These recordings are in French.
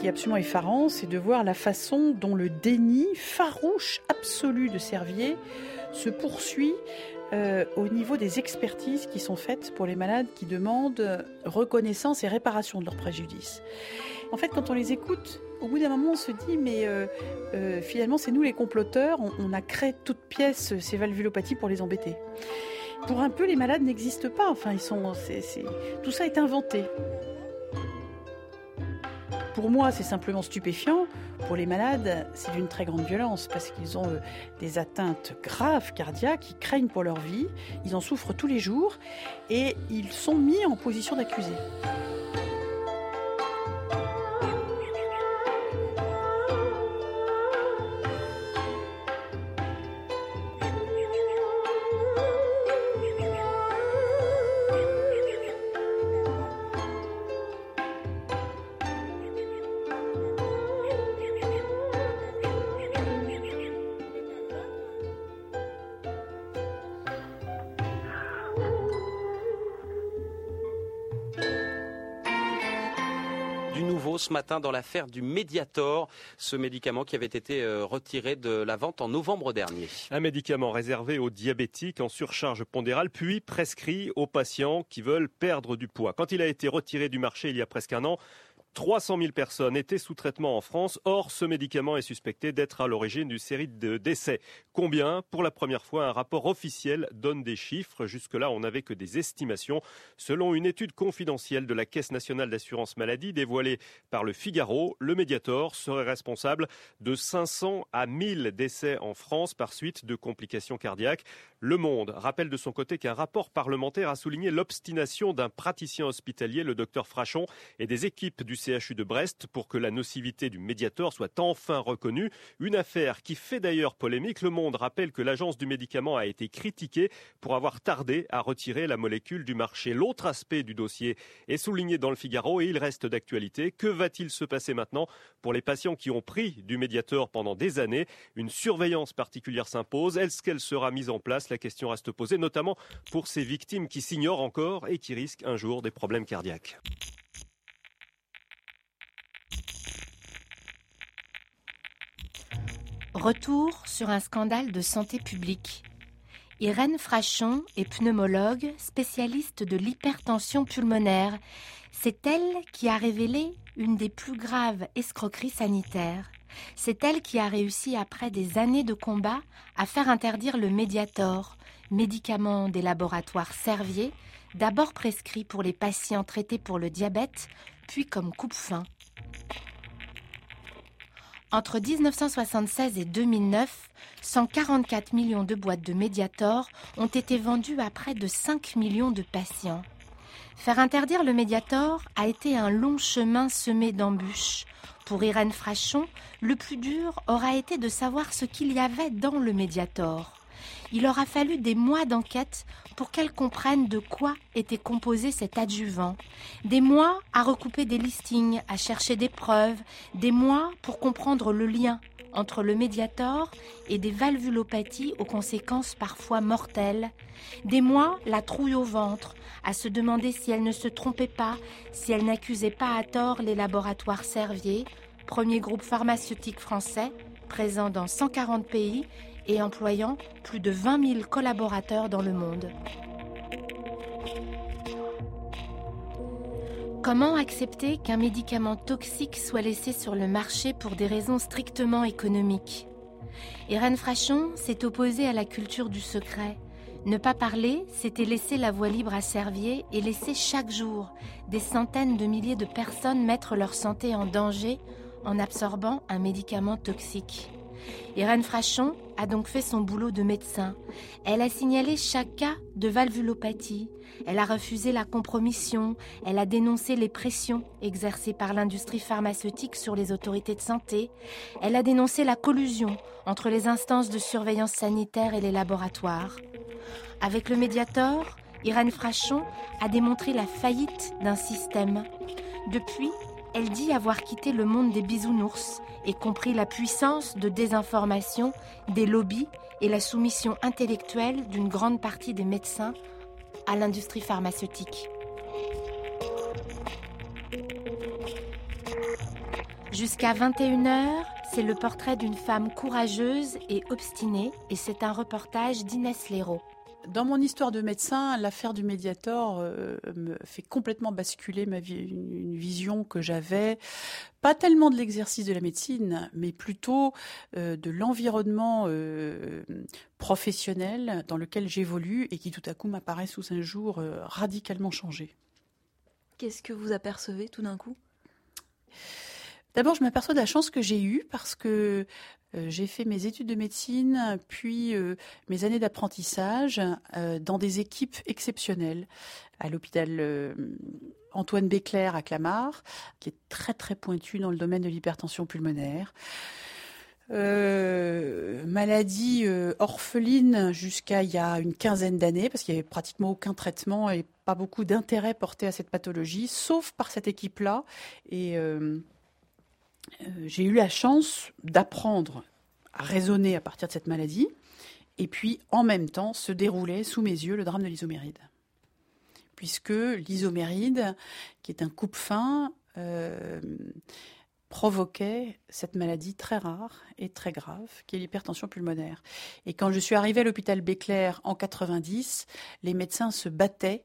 qui est absolument effarant, c'est de voir la façon dont le déni farouche absolu de Servier se poursuit euh, au niveau des expertises qui sont faites pour les malades qui demandent reconnaissance et réparation de leurs préjudices. En fait, quand on les écoute, au bout d'un moment, on se dit, mais euh, euh, finalement, c'est nous les comploteurs, on, a créé toutes pièces ces valvulopathies pour les embêter. Pour un peu, les malades n'existent pas. Enfin, ils sont, tout ça est inventé. Pour moi, c'est simplement stupéfiant. Pour les malades, c'est d'une très grande violence parce qu'ils ont euh, des atteintes graves cardiaques, ils craignent pour leur vie, ils en souffrent tous les jours et ils sont mis en position d'accusés. Dans l'affaire du Mediator, ce médicament qui avait été euh, retiré de la vente en novembre dernier. Un médicament réservé aux diabétiques en surcharge pondérale, puis prescrit aux patients qui veulent perdre du poids. Quand il a été retiré du marché il y a presque un an, 300 000 personnes étaient sous traitement en France. Or, ce médicament est suspecté d'être à l'origine d'une série de décès. Combien Pour la première fois, un rapport officiel donne des chiffres. Jusque-là, on n'avait que des estimations. Selon une étude confidentielle de la Caisse nationale d'assurance maladie dévoilée par le Figaro, le Mediator serait responsable de 500 à 1000 décès en France par suite de complications cardiaques. Le Monde rappelle de son côté qu'un rapport parlementaire a souligné l'obstination d'un praticien hospitalier, le docteur Frachon, et des équipes du CHU de Brest pour que la nocivité du Mediator soit enfin reconnue. Une affaire qui fait d'ailleurs polémique. Le Monde rappelle que l'agence du médicament a été critiquée pour avoir tardé à retirer la molécule du marché. L'autre aspect du dossier est souligné dans le Figaro et il reste d'actualité. Que va-t-il se passer maintenant pour les patients qui ont pris du Mediator pendant des années? Une surveillance particulière s'impose. Est-ce qu'elle sera mise en place? La question reste posée, notamment pour ces victimes qui s'ignorent encore et qui risquent un jour des problèmes cardiaques. Retour sur un scandale de santé publique. Irène Frachon est pneumologue, spécialiste de l'hypertension pulmonaire. C'est elle qui a révélé une des plus graves escroqueries sanitaires. C'est elle qui a réussi, après des années de combat, à faire interdire le Mediator, médicament des laboratoires Servier, d'abord prescrit pour les patients traités pour le diabète, puis comme coupe-faim. Entre 1976 et 2009, 144 millions de boîtes de Mediator ont été vendues à près de 5 millions de patients. Faire interdire le Mediator a été un long chemin semé d'embûches. Pour Irène Frachon, le plus dur aura été de savoir ce qu'il y avait dans le Mediator. Il aura fallu des mois d'enquête pour qu'elle comprenne de quoi était composé cet adjuvant. Des mois à recouper des listings, à chercher des preuves, des mois pour comprendre le lien entre le médiator et des valvulopathies aux conséquences parfois mortelles. Des mois la trouille au ventre, à se demander si elle ne se trompait pas, si elle n'accusait pas à tort les laboratoires Servier, premier groupe pharmaceutique français, présent dans 140 pays et employant plus de 20 000 collaborateurs dans le monde. Comment accepter qu'un médicament toxique soit laissé sur le marché pour des raisons strictement économiques? Irène Frachon s'est opposée à la culture du secret. Ne pas parler, c'était laisser la voie libre à Servier et laisser chaque jour des centaines de milliers de personnes mettre leur santé en danger en absorbant un médicament toxique. Irène Frachon a donc fait son boulot de médecin. Elle a signalé chaque cas de valvulopathie. Elle a refusé la compromission. Elle a dénoncé les pressions exercées par l'industrie pharmaceutique sur les autorités de santé. Elle a dénoncé la collusion entre les instances de surveillance sanitaire et les laboratoires. Avec le Mediator, Irène Frachon a démontré la faillite d'un système. Depuis, elle dit avoir quitté le monde des bisounours et compris la puissance de désinformation des lobbies et la soumission intellectuelle d'une grande partie des médecins à l'industrie pharmaceutique. Jusqu'à 21h, c'est le portrait d'une femme courageuse et obstinée et c'est un reportage d'Inès Léraud. Dans mon histoire de médecin, l'affaire du Mediator euh, me fait complètement basculer ma une, vision que j'avais, pas tellement de l'exercice de la médecine, mais plutôt euh, de l'environnement euh, professionnel dans lequel j'évolue et qui tout à coup m'apparaît sous un jour radicalement changé. Qu'est-ce que vous apercevez tout d'un coup? D'abord, je m'aperçois de la chance que j'ai eue parce que euh, j'ai fait mes études de médecine, puis euh, mes années d'apprentissage euh, dans des équipes exceptionnelles à l'hôpital Antoine Béclair à Clamart, qui est très très pointu dans le domaine de l'hypertension pulmonaire. maladie orpheline jusqu'à il y a une quinzaine d'années, parce qu'il n'y avait pratiquement aucun traitement et pas beaucoup d'intérêt porté à cette pathologie, sauf par cette équipe-là. Et j'ai eu la chance d'apprendre à raisonner à partir de cette maladie, et puis en même temps se déroulait sous mes yeux le drame de l'isoméride. Puisque l'isoméride, qui est un coupe-fin, euh, provoquait cette maladie très rare et très grave, qui est l'hypertension pulmonaire. Et quand je suis arrivée à l'hôpital Béclair en 90, les médecins se battaient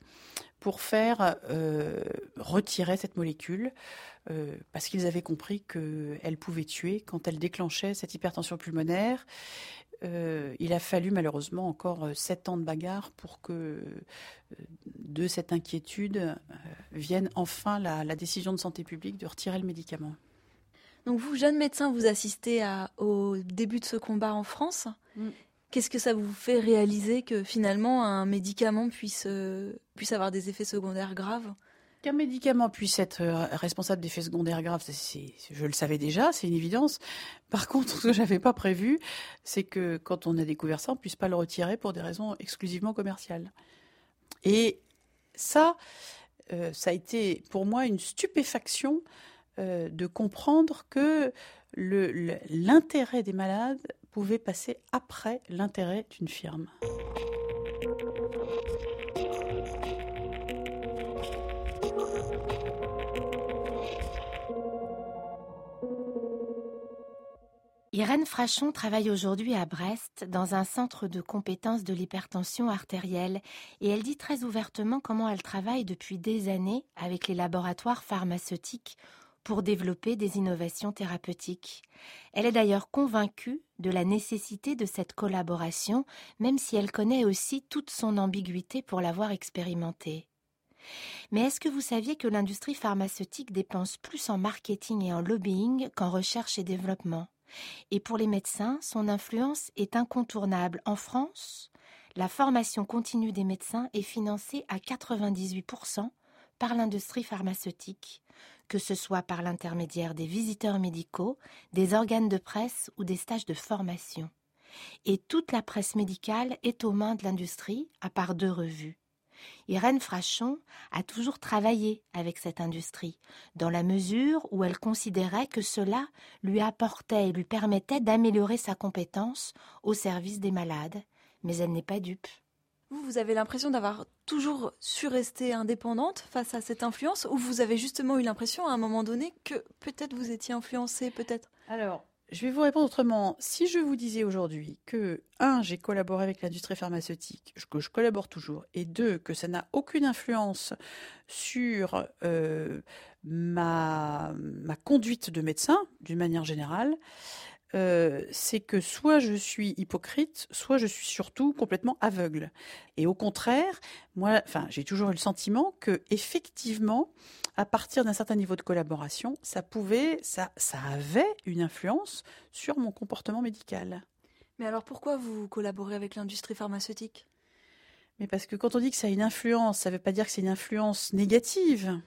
pour faire euh, retirer cette molécule. Euh, parce qu'ils avaient compris qu'elle pouvait tuer quand elle déclenchait cette hypertension pulmonaire. Euh, il a fallu malheureusement encore sept ans de bagarre pour que de cette inquiétude vienne enfin la, décision de santé publique de retirer le médicament. Donc vous, jeune médecin, vous assistez au début de ce combat en France. Mm. Qu'est-ce que ça vous fait réaliser que finalement un médicament puisse, euh, puisse avoir des effets secondaires graves? Qu'un médicament puisse être euh, responsable d'effets secondaires graves, je le savais déjà, c'est une évidence. Par contre, ce que j'avais pas prévu, c'est que quand on a découvert ça, on puisse pas le retirer pour des raisons exclusivement commerciales. Et ça, euh, ça a été pour moi une stupéfaction de comprendre que l'intérêt des malades pouvait passer après l'intérêt d'une firme. Irène Frachon travaille aujourd'hui à Brest dans un centre de compétences de l'hypertension artérielle et elle dit très ouvertement comment elle travaille depuis des années avec les laboratoires pharmaceutiques pour développer des innovations thérapeutiques. Elle est d'ailleurs convaincue de la nécessité de cette collaboration, même si elle connaît aussi toute son ambiguïté pour l'avoir expérimentée. Mais est-ce que vous saviez que l'industrie pharmaceutique dépense plus en marketing et en lobbying qu'en recherche et développement? Et pour les médecins, son influence est incontournable. En France, la formation continue des médecins est financée à 98% par l'industrie pharmaceutique, que ce soit par l'intermédiaire des visiteurs médicaux, des organes de presse ou des stages de formation. Et toute la presse médicale est aux mains de l'industrie, à part deux revues. Irène Frachon a toujours travaillé avec cette industrie, dans la mesure où elle considérait que cela lui apportait et lui permettait d'améliorer sa compétence au service des malades, mais elle n'est pas dupe. Vous, vous avez l'impression d'avoir toujours su rester indépendante face à cette influence ou vous avez justement eu l'impression à un moment donné que peut-être vous étiez influencée, peut-être? Alors, je vais vous répondre autrement. Si je vous disais aujourd'hui que, un, j'ai collaboré avec l'industrie pharmaceutique, que je collabore toujours, et deux, que ça n'a aucune influence sur euh, ma, ma conduite de médecin, d'une manière générale, euh, c'est que soit je suis hypocrite, soit je suis surtout complètement aveugle. Et au contraire, moi, enfin, j'ai toujours eu le sentiment que effectivement, à partir d'un certain niveau de collaboration, ça pouvait, ça, ça avait une influence sur mon comportement médical. Mais alors pourquoi vous collaborez avec l'industrie pharmaceutique? Mais parce que quand on dit que ça a une influence, ça ne veut pas dire que c'est une influence négative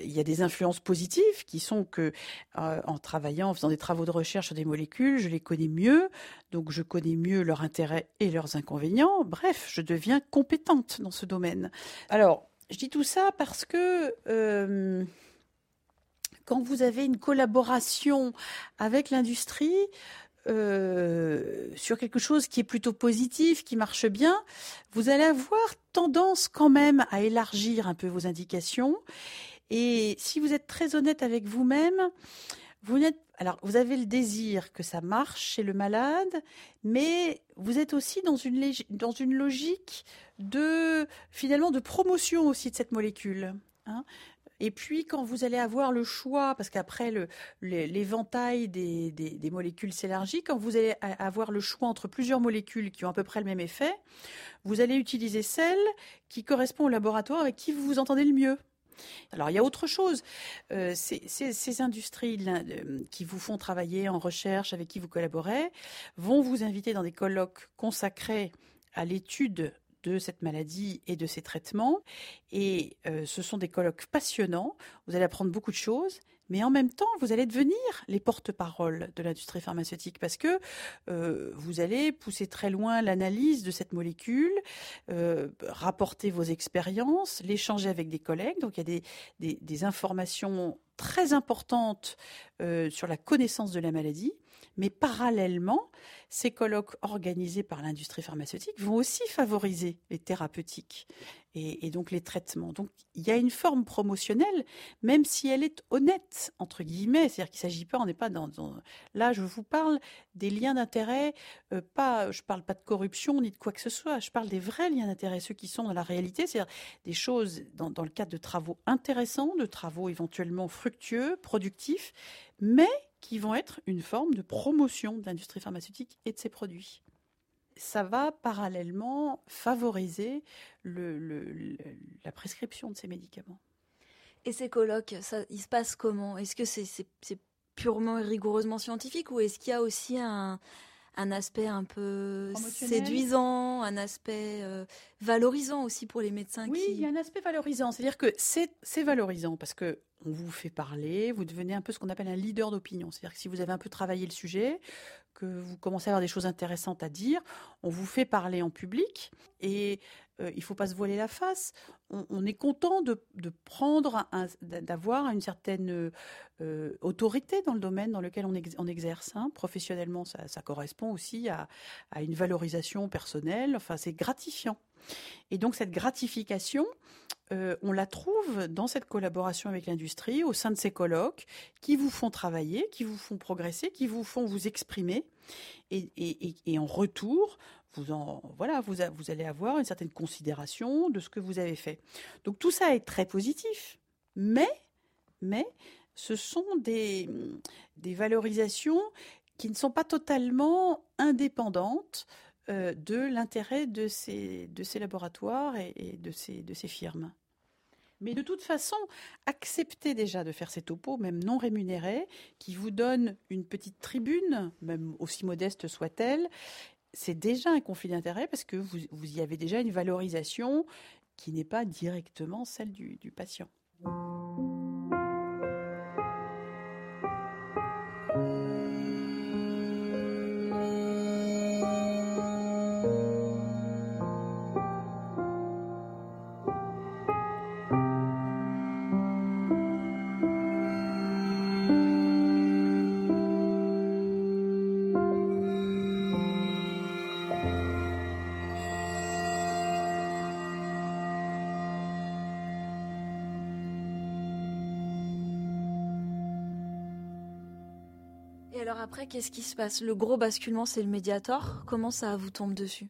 il y a des influences positives qui sont que, euh, en travaillant, en faisant des travaux de recherche sur des molécules, je les connais mieux, donc je connais mieux leurs intérêts et leurs inconvénients. Bref, je deviens compétente dans ce domaine. Alors, je dis tout ça parce que euh, quand vous avez une collaboration avec l'industrie, euh, sur quelque chose qui est plutôt positif, qui marche bien, vous allez avoir tendance quand même à élargir un peu vos indications et si vous êtes très honnête avec vous-même, vous n'êtes alors vous avez le désir que ça marche chez le malade, mais vous êtes aussi dans une dans une logique de finalement de promotion aussi de cette molécule. Hein. Et puis, quand vous allez avoir le choix, parce qu'après l'éventail des, des, molécules s'élargit, quand vous allez avoir le choix entre plusieurs molécules qui ont à peu près le même effet, vous allez utiliser celle qui correspond au laboratoire avec qui vous vous entendez le mieux. Alors il y a autre chose. Euh, ces, industries qui vous font travailler en recherche, avec qui vous collaborez, vont vous inviter dans des colloques consacrés à l'étude de cette maladie et de ses traitements. Et euh, ce sont des colloques passionnants. Vous allez apprendre beaucoup de choses. Mais en même temps, vous allez devenir les porte-parole de l'industrie pharmaceutique parce que euh, vous allez pousser très loin l'analyse de cette molécule, euh, rapporter vos expériences, l'échanger avec des collègues. Donc il y a des, informations très importantes sur la connaissance de la maladie. Mais parallèlement, ces colloques organisés par l'industrie pharmaceutique vont aussi favoriser les thérapeutiques et, donc les traitements. Donc il y a une forme promotionnelle, même si elle est honnête, entre guillemets, c'est-à-dire qu'il ne s'agit pas, on n'est pas dans, Là, je vous parle des liens d'intérêt, euh, pas, je ne parle pas de corruption ni de quoi que ce soit, je parle des vrais liens d'intérêt, ceux qui sont dans la réalité, c'est-à-dire des choses dans, dans le cadre de travaux intéressants, de travaux éventuellement fructueux, productifs, mais qui vont être une forme de promotion de l'industrie pharmaceutique et de ses produits. Ça va parallèlement favoriser le, la prescription de ces médicaments. Et ces colloques, ça, il se passe comment? Est-ce que c'est purement et rigoureusement scientifique ou est-ce qu'il y a aussi un, un aspect un peu séduisant, un aspect euh, valorisant aussi pour les médecins. Oui, il y a un aspect valorisant. C'est-à-dire que c'est valorisant parce que on vous fait parler, vous devenez un peu ce qu'on appelle un leader d'opinion. C'est-à-dire que si vous avez un peu travaillé le sujet, que vous commencez à avoir des choses intéressantes à dire, on vous fait parler en public et euh, il ne faut pas se voiler la face. On, est content de, prendre, d'avoir une certaine euh, autorité dans le domaine dans lequel on, exerce. Hein. Professionnellement, ça, correspond aussi à, une valorisation personnelle. Enfin, c'est gratifiant. Et donc cette gratification, euh, on la trouve dans cette collaboration avec l'industrie, au sein de ces colloques, qui vous font travailler, qui vous font progresser, qui vous font vous exprimer. Et, en retour, vous, voilà, vous, vous allez avoir une certaine considération de ce que vous avez fait. Donc tout ça est très positif. Mais, mais ce sont des, des valorisations qui ne sont pas totalement indépendantes euh, de l'intérêt de ces, de ces laboratoires et, de, ces, de ces firmes. Mais de toute façon, acceptez déjà de faire ces topos, même non rémunérés, qui vous donnent une petite tribune, même aussi modeste soit-elle. C'est déjà un conflit d'intérêt parce que vous, vous, y avez déjà une valorisation qui n'est pas directement celle du patient. Après, qu'est-ce qui se passe? Le gros basculement, c'est le médiator. Comment ça vous tombe dessus?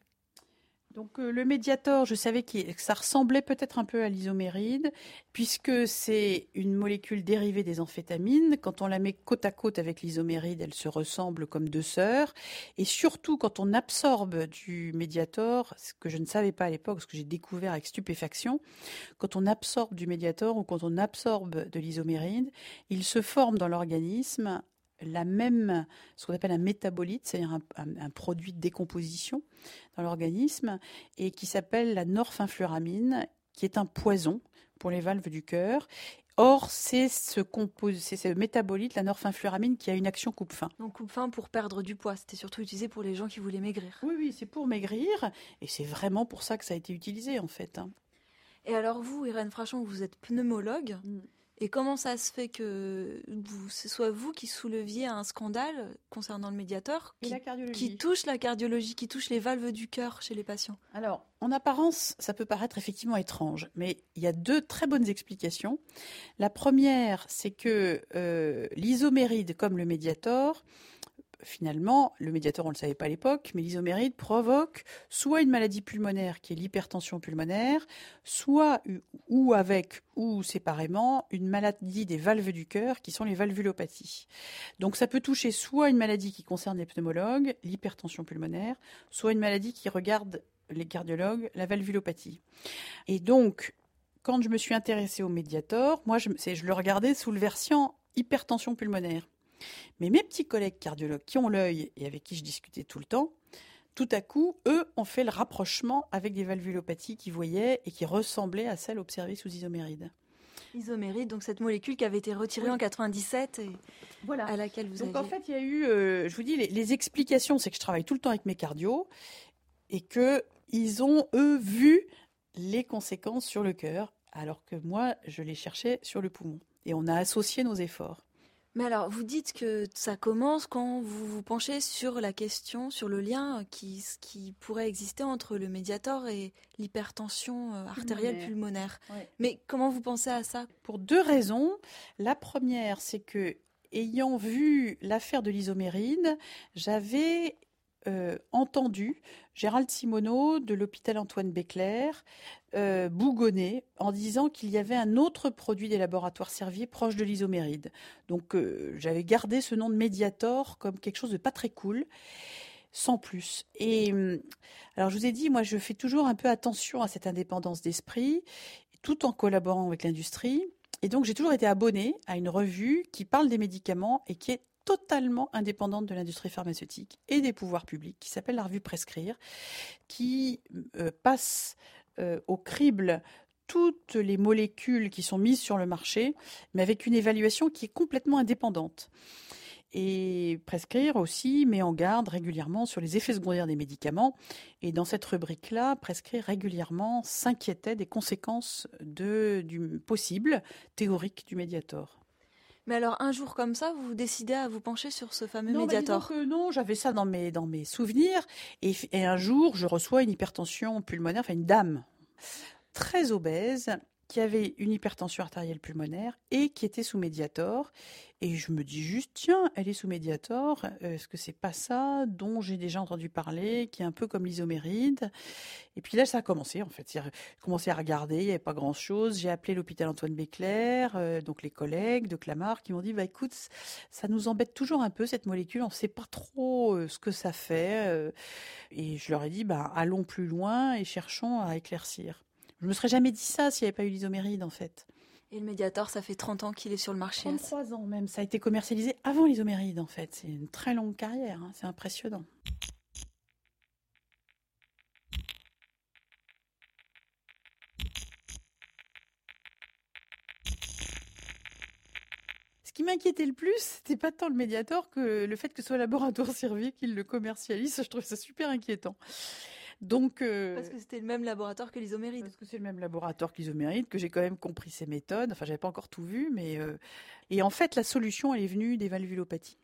Donc euh, le médiator, je savais que ça ressemblait peut-être un peu à l'isoméride, puisque c'est une molécule dérivée des amphétamines. Quand on la met côte à côte avec l'isoméride, elle se ressemble comme deux sœurs. Et surtout, quand on absorbe du médiator, ce que je ne savais pas à l'époque, ce que j'ai découvert avec stupéfaction, quand on absorbe du médiator ou quand on absorbe de l'isoméride, il se forme dans l'organisme la même, ce qu'on appelle un métabolite, c'est-à-dire un, produit de décomposition dans l'organisme, et qui s'appelle la norphinfluramine, qui est un poison pour les valves du cœur. Or, c'est ce, ce métabolite, la norphinfluramine, qui a une action coupe-faim. Donc coupe-faim pour perdre du poids, c'était surtout utilisé pour les gens qui voulaient maigrir. Oui, oui, c'est pour maigrir, et c'est vraiment pour ça que ça a été utilisé en fait. Hein. Et alors vous, Irène Frachon, vous êtes pneumologue. Mm. Et comment ça se fait que ce soit vous qui souleviez un scandale concernant le médiateur qui, touche la cardiologie, qui touche les valves du cœur chez les patients? Alors, en apparence, ça peut paraître effectivement étrange, mais il y a deux très bonnes explications. La première, c'est que euh, l'isoméride, comme le médiator, finalement, le médiateur, on ne le savait pas à l'époque, mais l'isoméride provoque soit une maladie pulmonaire qui est l'hypertension pulmonaire, soit ou avec ou séparément une maladie des valves du cœur qui sont les valvulopathies. Donc ça peut toucher soit une maladie qui concerne les pneumologues, l'hypertension pulmonaire, soit une maladie qui regarde les cardiologues, la valvulopathie. Et donc, quand je me suis intéressée au médiator, moi je, je le regardais sous le versant hypertension pulmonaire. Mais mes petits collègues cardiologues qui ont l'œil et avec qui je discutais tout le temps, tout à coup, eux ont fait le rapprochement avec des valvulopathies qu'ils voyaient et qui ressemblaient à celles observées sous isoméride. Isoméride, donc cette molécule qui avait été retirée en 97 et voilà. à laquelle vous Donc en fait, il y a eu, euh, je vous dis, les, explications, c'est que je travaille tout le temps avec mes cardios et qu'ils ont, eux, vu les conséquences sur le cœur, alors que moi, je les cherchais sur le poumon. Et on a associé nos efforts. Mais alors, vous dites que ça commence quand vous vous penchez sur la question, sur le lien qui, qui pourrait exister entre le médiator et l'hypertension euh, artérielle pulmonaire. Mais comment vous pensez à ça? Pour deux raisons. La première, c'est que ayant vu l'affaire de l'isoméride, j'avais euh, entendu Gérald Simoneau de l'hôpital Antoine Béclair euh, en disant qu'il y avait un autre produit des laboratoires Servier proche de l'isoméride. Donc euh, j'avais gardé ce nom de Mediator comme quelque chose de pas très cool sans plus. Et alors je vous ai dit, moi je fais toujours un peu attention à cette indépendance d'esprit, tout en collaborant avec l'industrie. Et donc j'ai toujours été abonné à une revue qui parle des médicaments et qui est totalement indépendante de l'industrie pharmaceutique et des pouvoirs publics, qui s'appelle la revue Prescrire, qui euh, passe euh, au crible toutes les molécules qui sont mises sur le marché, mais avec une évaluation qui est complètement indépendante. Et Prescrire aussi met en garde régulièrement sur les effets secondaires des médicaments. Et dans cette rubrique-là, Prescrire régulièrement s'inquiétait des conséquences de, du possible théorique du médiator. Mais alors, un jour comme ça, vous décidez à vous pencher sur ce fameux non, médiator Non, j'avais ça dans mes, dans mes souvenirs. Et, et, un jour, je reçois une hypertension pulmonaire, enfin une dame très obèse, qui avait une hypertension artérielle pulmonaire et qui était sous médiator. Et je me dis juste, tiens, elle est sous médiator, est-ce que c'est pas ça dont j'ai déjà entendu parler, qui est un peu comme l'isoméride? Et puis là, ça a commencé, en fait. J'ai commencé à regarder, il n'y avait pas grand-chose. J'ai appelé l'hôpital Antoine Béclair, euh, donc les collègues de Clamart, qui m'ont dit, bah écoute, ça nous embête toujours un peu, cette molécule, on ne sait pas trop euh, ce que ça fait. Euh. et je leur ai dit, bah allons plus loin et cherchons à éclaircir. Je me serais jamais dit ça s'il n'y avait pas eu l'isoméride, en fait. Et le Mediator, ça fait 30 ans qu'il est sur le marché. 33 ans même. Ça a été commercialisé avant l'isoméride, en fait. C'est une très longue carrière. Hein. C'est impressionnant. Ce qui m'inquiétait le plus, c'était pas tant le Mediator que le fait que ce soit Laboratoire Servier qui le commercialise. Je trouve ça super inquiétant. Donc, euh, parce que c'était le même laboratoire que l'isoméride. Parce que c'est le même laboratoire que l'isoméride, que j'ai quand même compris ses méthodes. Enfin, j'avais pas encore tout vu, mais euh, et en fait, la solution, elle est venue des valvulopathies.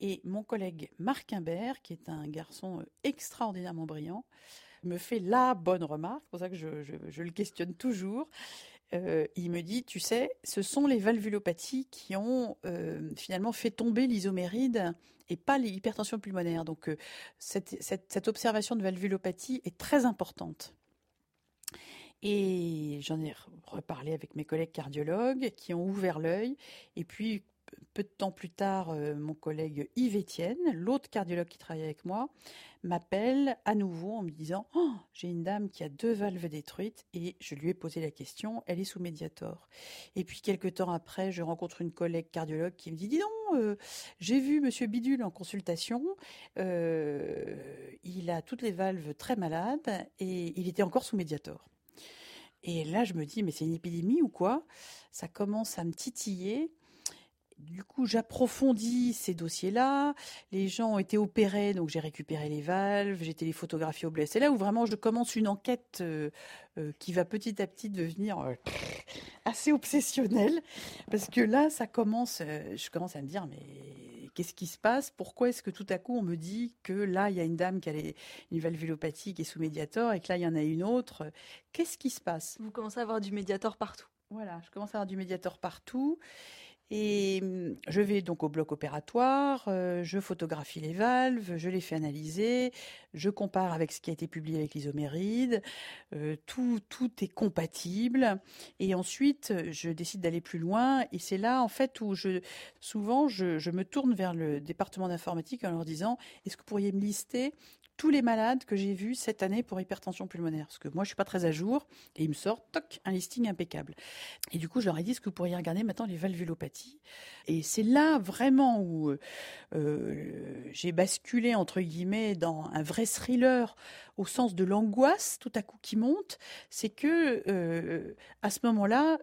Et mon collègue Marc Imbert, qui est un garçon euh, extraordinairement brillant, me fait la bonne remarque, c'est pour ça que je, je, le questionne toujours. Il me dit, tu sais, ce sont les valvulopathies qui ont finalement fait tomber l'isoméride et pas l'hypertension pulmonaire. Donc euh, cette, cette, observation de valvulopathie est très importante. Et j'en ai reparlé avec mes collègues cardiologues qui ont ouvert l'œil. Et puis, peu de temps plus tard, euh, mon collègue Yves Etienne, l'autre cardiologue qui travaille avec moi, m'appelle à nouveau en me disant oh, J'ai une dame qui a deux valves détruites et je lui ai posé la question, elle est sous médiator. Et puis quelques temps après, je rencontre une collègue cardiologue qui me dit Dis donc, euh, j'ai vu monsieur Bidule en consultation, euh, il a toutes les valves très malades et il était encore sous médiator. Et là, je me dis Mais c'est une épidémie ou quoi? Ça commence à me titiller. Du coup, j'approfondis ces dossiers-là. Les gens ont été opérés, donc j'ai récupéré les valves, j'ai été les photographies au blessé. C'est là où vraiment je commence une enquête euh, euh, qui va petit à petit devenir euh, assez obsessionnel parce que là, ça commence, je commence à me dire, mais qu'est-ce qui se passe? Pourquoi est-ce que tout à coup on me dit que là, il y a une dame qui a une valvulopathie qui est sous médiator et que là, il y en a une autre? Qu'est-ce qui se passe? Vous commencez à avoir du médiator partout. Voilà, je commence à avoir du médiator partout. Et hum, je vais donc au bloc opératoire, euh, je photographie les valves, je les fais analyser, je compare avec ce qui a été publié avec l'isoméride, euh, tout, tout est compatible. Et ensuite, je décide d'aller plus loin. Et c'est là, en fait, où je, souvent, je, je me tourne vers le département d'informatique en leur disant, est-ce que vous pourriez me lister tous les malades que j'ai vus cette année pour hypertension pulmonaire. Parce que moi, je suis pas très à jour. Et ils me sortent, toc, un listing impeccable. Et du coup, je leur ai dit, est-ce que vous pourriez regarder maintenant les valvulopathies? Et c'est là vraiment où euh, euh, j'ai basculé, entre guillemets, dans un vrai thriller au sens de l'angoisse tout à coup qui monte. C'est que, euh, à ce moment-là,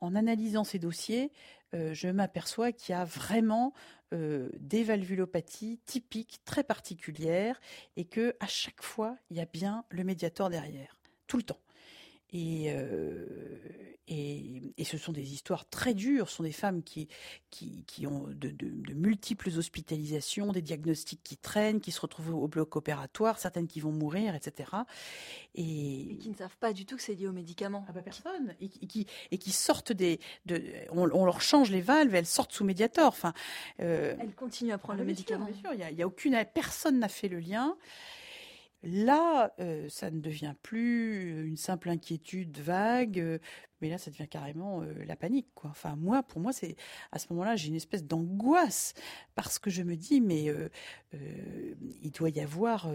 en analysant ces dossiers, je m'aperçois qu'il y a vraiment euh, des valvulopathies typiques, très particulières, et que à chaque fois, il y a bien le médiator derrière, tout le temps. Euh, et, et, ce sont des histoires très dures. Ce sont des femmes qui, qui, ont de, multiples hospitalisations, des diagnostics qui traînent, qui se retrouvent au bloc opératoire, certaines qui vont mourir, etc. Et, qui ne savent pas du tout que c'est lié aux médicaments. Ah bah personne. Et, qui, et qui sortent des. De, on, leur change les valves, elles sortent sous médiator. Enfin, euh, elles continuent à prendre ah le médicament. bien sûr, il y a, aucune. Personne n'a fait le lien. Là, euh, ça ne devient plus une simple inquiétude vague, euh, mais là, ça devient carrément euh, la panique. Enfin, moi, pour moi, c'est à ce moment-là, j'ai une espèce d'angoisse parce que je me dis, mais il doit y avoir.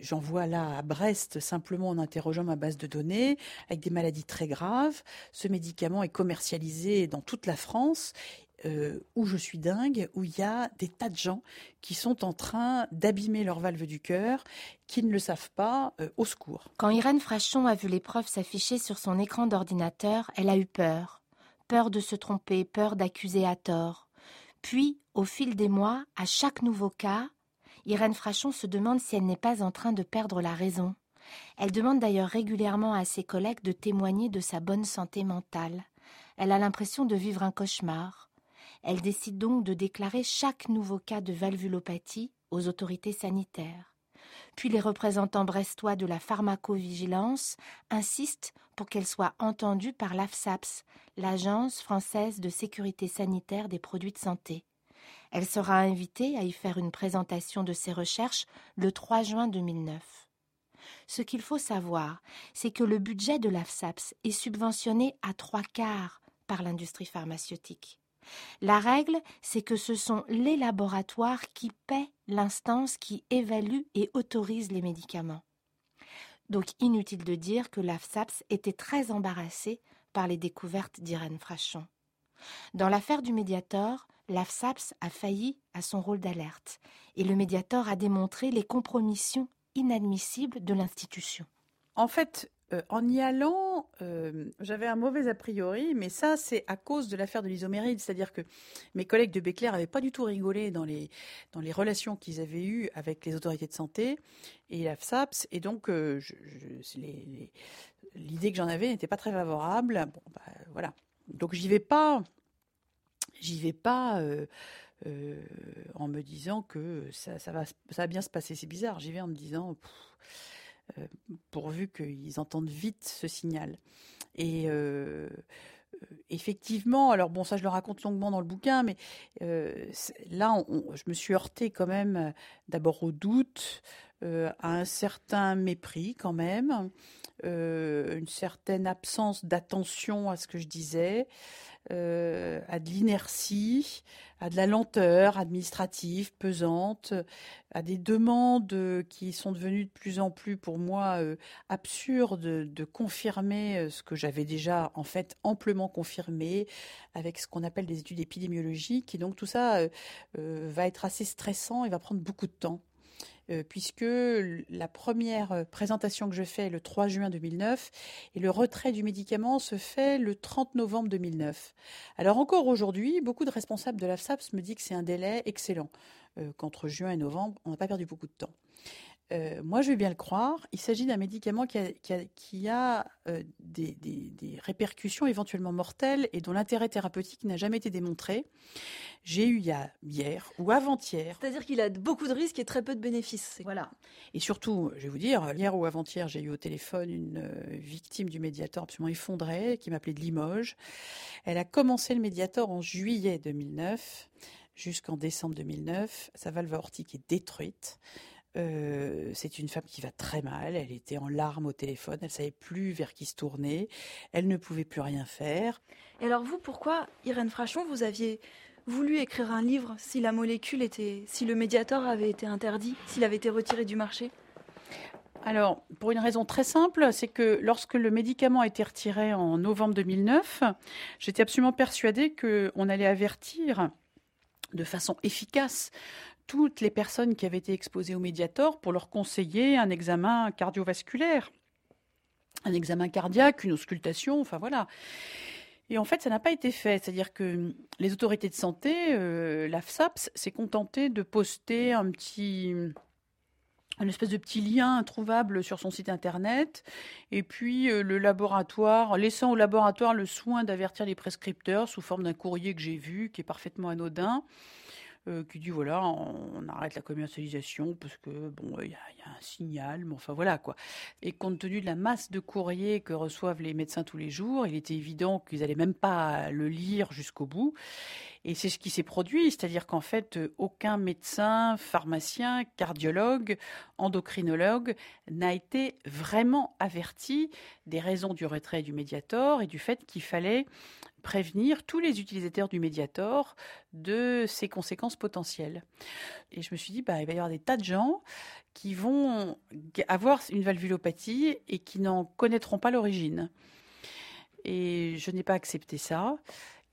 J'en vois là à Brest simplement en interrogeant ma base de données avec des maladies très graves. Ce médicament est commercialisé dans toute la France euh, où je suis dingue, où il y a des tas de gens qui sont en train d'abîmer leur valve du cœur, qui ne le savent pas, euh, au secours. Quand Irène Frachon a vu l'épreuve s'afficher sur son écran d'ordinateur, elle a eu peur. Peur de se tromper, peur d'accuser à tort. Puis, au fil des mois, à chaque nouveau cas, Irène Frachon se demande si elle n'est pas en train de perdre la raison. Elle demande d'ailleurs régulièrement à ses collègues de témoigner de sa bonne santé mentale. Elle a l'impression de vivre un cauchemar. Elle décide donc de déclarer chaque nouveau cas de valvulopathie aux autorités sanitaires. Puis les représentants brestois de la pharmacovigilance insistent pour qu'elle soit entendue par l'AFSAPS, l'Agence française de sécurité sanitaire des produits de santé. Elle sera invitée à y faire une présentation de ses recherches le 3 juin 2009. Ce qu'il faut savoir, c'est que le budget de l'AFSAPS est subventionné à trois quarts par l'industrie pharmaceutique. La règle, c'est que ce sont les laboratoires qui paient l'instance qui évalue et autorise les médicaments. Donc inutile de dire que l'AFSAPS était très embarrassée par les découvertes d'Irène Frachon. Dans l'affaire du Mediator, l'AFSAPS a failli à son rôle d'alerte et le Mediator a démontré les compromissions inadmissibles de l'institution. En fait, euh, en y allant, euh, j'avais un mauvais a priori, mais ça, c'est à cause de l'affaire de l'isoméride. C'est-à-dire que mes collègues de Béclair n'avaient pas du tout rigolé dans les, dans les relations qu'ils avaient eues avec les autorités de santé et la FSAPS. Et donc, euh, l'idée que j'en avais n'était pas très favorable. Bah, voilà. Donc, j'y vais pas. J'y vais pas. en me disant que ça, va, ça va bien se passer. C'est bizarre. J'y vais en me disant. Pourvu qu'ils entendent vite ce signal. Et euh, effectivement, alors bon, ça je le raconte longuement dans le bouquin, mais euh, là, je me suis heurtée quand même d'abord au doute, à un certain mépris quand même, une certaine absence d'attention à ce que je disais, euh, à de l'inertie, à de la lenteur administrative pesante, à des demandes qui sont devenues de plus en plus pour moi euh, absurdes de confirmer euh, ce que j'avais déjà en fait amplement confirmé avec ce qu'on appelle des études épidémiologiques. Et donc tout ça va être assez stressant et va prendre beaucoup de temps. Euh, puisque la première euh, présentation que je fais le 3 juin 2009 et le retrait du médicament se fait le 30 novembre 2009. Alors encore aujourd'hui, beaucoup de responsables de l'AFSAPS me disent que c'est un délai excellent, euh, qu'entre juin et novembre, on n'a pas perdu beaucoup de temps. Euh, moi, je vais bien le croire. Il s'agit d'un médicament qui a, euh, des, répercussions éventuellement mortelles et dont l'intérêt thérapeutique n'a jamais été démontré. J'ai eu hier ou avant-hier. C'est-à-dire qu'il a beaucoup de risques et très peu de bénéfices. Voilà. Et surtout, je vais vous dire, hier ou avant-hier, j'ai eu au téléphone une euh, victime du Mediator absolument effondrée qui m'appelait de Limoges. Elle a commencé le Mediator en juillet 2009 jusqu'en décembre 2009. Sa valve aortique est détruite. Euh, c'est une femme qui va très mal. Elle était en larmes au téléphone. Elle savait plus vers qui se tourner. Elle ne pouvait plus rien faire. Et alors vous, pourquoi, Irène Frachon, vous aviez voulu écrire un livre si la molécule était, si le médiator avait été interdit, s'il avait été retiré du marché? Alors, pour une raison très simple, c'est que lorsque le médicament a été retiré en novembre 2009, j'étais absolument persuadée qu'on allait avertir de façon efficace toutes les personnes qui avaient été exposées au Mediator pour leur conseiller un examen cardiovasculaire, un examen cardiaque, une auscultation, enfin voilà. Et en fait, ça n'a pas été fait. C'est-à-dire que les autorités de santé, euh, l'AFSAPS, s'est contentée de poster un petit, un espèce de petit lien introuvable sur son site internet, et puis euh, le laboratoire, laissant au laboratoire le soin d'avertir les prescripteurs sous forme d'un courrier que j'ai vu, qui est parfaitement anodin. Euh, qui dit voilà, on, arrête la commercialisation parce que bon, il y, a un signal, mais enfin voilà quoi. Et compte tenu de la masse de courriers que reçoivent les médecins tous les jours, il était évident qu'ils n'allaient même pas le lire jusqu'au bout. Et c'est ce qui s'est produit, c'est-à-dire qu'en fait, aucun médecin, pharmacien, cardiologue, endocrinologue n'a été vraiment averti des raisons du retrait du Mediator et du fait qu'il fallait prévenir tous les utilisateurs du Mediator de ses conséquences potentielles. Et je me suis dit, bah, il va y avoir des tas de gens qui vont avoir une valvulopathie et qui n'en connaîtront pas l'origine. Et je n'ai pas accepté ça.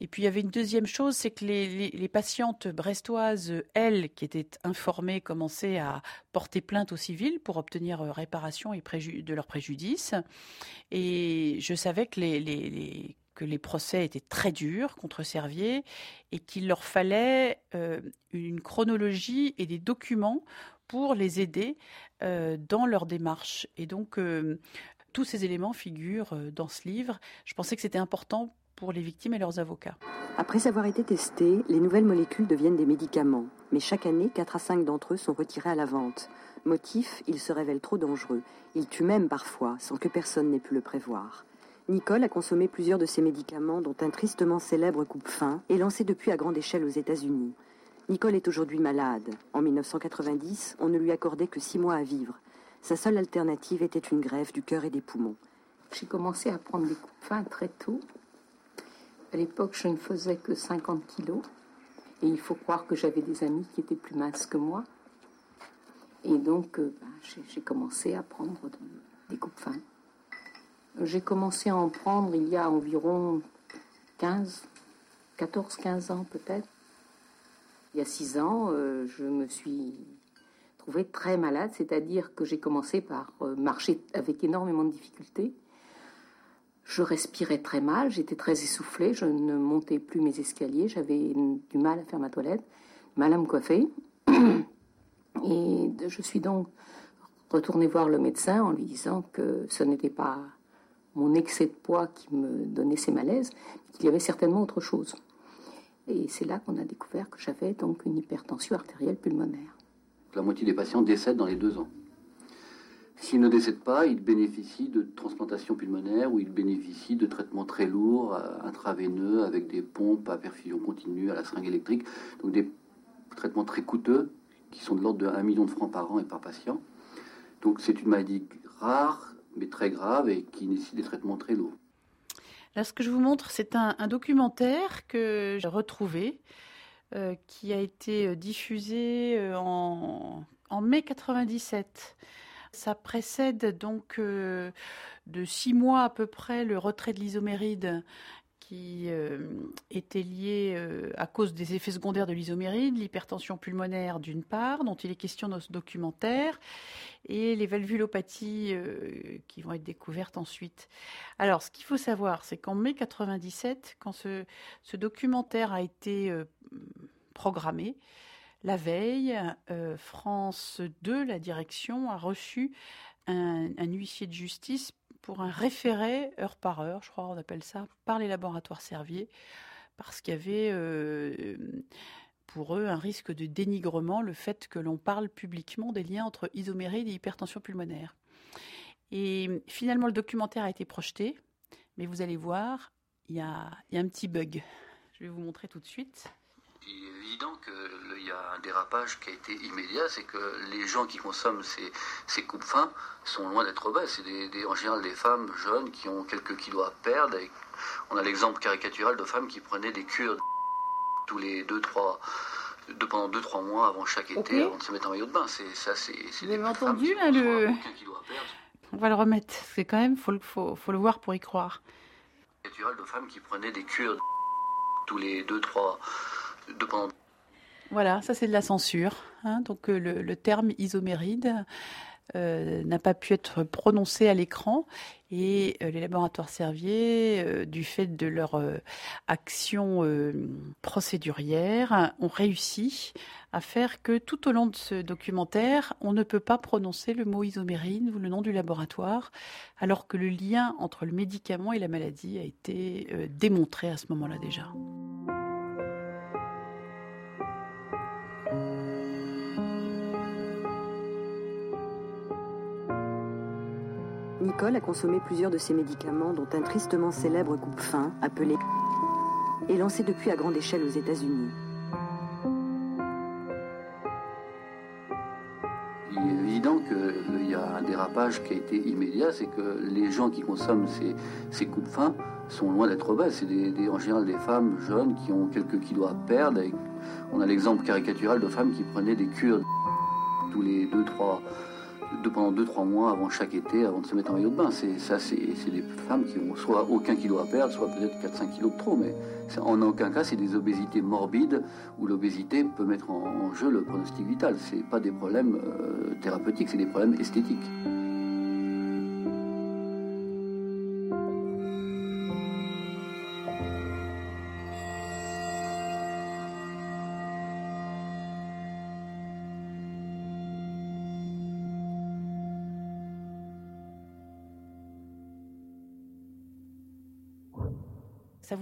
Et puis il y avait une deuxième chose, c'est que les, patientes brestoises, elles, qui étaient informées, commençaient à porter plainte au civil pour obtenir euh, réparation et de leurs préjudices. Et je savais que les, que les procès étaient très durs contre Servier et qu'il leur fallait euh, une chronologie et des documents pour les aider euh, dans leur démarche. Et donc, tous ces éléments figurent dans ce livre. Je pensais que c'était important pour les victimes et leurs avocats. Après avoir été testés, les nouvelles molécules deviennent des médicaments. Mais chaque année, 4 à 5 d'entre eux sont retirés à la vente. Motif, ils se révèlent trop dangereux. Ils tuent même parfois, sans que personne n'ait pu le prévoir. Nicole a consommé plusieurs de ces médicaments, dont un tristement célèbre coupe-fin, et lancé depuis à grande échelle aux États-Unis. Nicole est aujourd'hui malade. En 1990, on ne lui accordait que 6 mois à vivre. Sa seule alternative était une grève du cœur et des poumons. J'ai commencé à prendre des coupe-fins très tôt, à l'époque, je ne faisais que 50 kilos. Et il faut croire que j'avais des amis qui étaient plus minces que moi. Et donc, euh, ben, j'ai commencé à prendre des coupes fins. J'ai commencé à en prendre il y a environ 15, 14, 15 ans peut-être. Il y a 6 ans, euh, je me suis trouvée très malade, c'est-à-dire que j'ai commencé par euh, marcher avec énormément de difficultés. Je respirais très mal, j'étais très essoufflée, je ne montais plus mes escaliers, j'avais du mal à faire ma toilette, mal à me coiffer. Et je suis donc retournée voir le médecin en lui disant que ce n'était pas mon excès de poids qui me donnait ces malaises, qu'il y avait certainement autre chose. Et c'est là qu'on a découvert que j'avais donc une hypertension artérielle pulmonaire. La moitié des patients décèdent dans les deux ans. S'ils ne décèdent pas, ils bénéficient de transplantation pulmonaire ou ils bénéficient de traitements très lourds, euh, intraveineux, avec des pompes à perfusion continue, à la seringue électrique. Donc des traitements très coûteux, qui sont de l'ordre de 1 million de francs par an et par patient. Donc c'est une maladie rare, mais très grave et qui nécessite des traitements très lourds. Là, ce que je vous montre, c'est un, documentaire que j'ai retrouvé, euh, qui a été euh, diffusé en, en mai 97. Ça précède donc euh, de six mois à peu près le retrait de l'isoméride qui euh, était lié euh, à cause des effets secondaires de l'isoméride, l'hypertension pulmonaire d'une part, dont il est question dans ce documentaire, et les valvulopathies qui vont être découvertes ensuite. Alors, ce qu'il faut savoir, c'est qu'en mai 97, quand ce, ce, documentaire a été programmé, La veille, euh, France 2, la direction, a reçu un, huissier de justice pour un référé heure par heure, je crois qu'on appelle ça, par les laboratoires Servier, parce qu'il y avait euh, pour eux un risque de dénigrement, le fait que l'on parle publiquement des liens entre isoméride et hypertension pulmonaire. Et finalement, le documentaire a été projeté, mais vous allez voir, il y a, un petit bug. Je vais vous montrer tout de suite. Il est évident qu'il y a un dérapage qui a été immédiat, c'est que les gens qui consomment ces, ces coupes fins sont loin d'être obèses. C'est des, en général des femmes jeunes qui ont quelques kilos à perdre. On a l'exemple caricatural de femmes qui prenaient des cures tous les 2-3 de pendant 2-3 mois avant chaque été okay. avant de se mettre en maillot de bain. C'est ça, c'est. Vous avez entendu le. On va le remettre. C'est quand même faut, faut, faut le voir pour y croire. Naturel de femmes qui prenaient des cures tous les 2-3 voilà, ça c'est de la censure. Hein. Donc euh, le, terme isoméride euh, n'a pas pu être prononcé à l'écran et euh, les laboratoires Servier, du fait de leur action procédurière, ont réussi à faire que tout au long de ce documentaire, on ne peut pas prononcer le mot isomérine ou le nom du laboratoire, alors que le lien entre le médicament et la maladie a été démontré à ce moment-là déjà. A consommé plusieurs de ces médicaments, dont un tristement célèbre coupe-fin appelé et lancé depuis à grande échelle aux États-Unis. qu'il y a un dérapage qui a été immédiat, c'est que les gens qui consomment ces, ces coupes fins sont loin d'être obèses. C'est des, en général des femmes jeunes qui ont quelques kilos à perdre. on a l'exemple caricatural de femmes qui prenaient des cures tous les 2-3 de pendant 2-3 mois avant chaque été, avant de se mettre en maillot de bain. C'est, ça, c'est, des femmes qui ont soit aucun kilo à perdre, soit peut-être 4-5 kilos de trop. Mais en aucun cas, c'est des obésités morbides où l'obésité peut mettre en, jeu le pronostic vital. Ce pas des problèmes euh, thérapeutiques, c'est des problèmes esthétiques.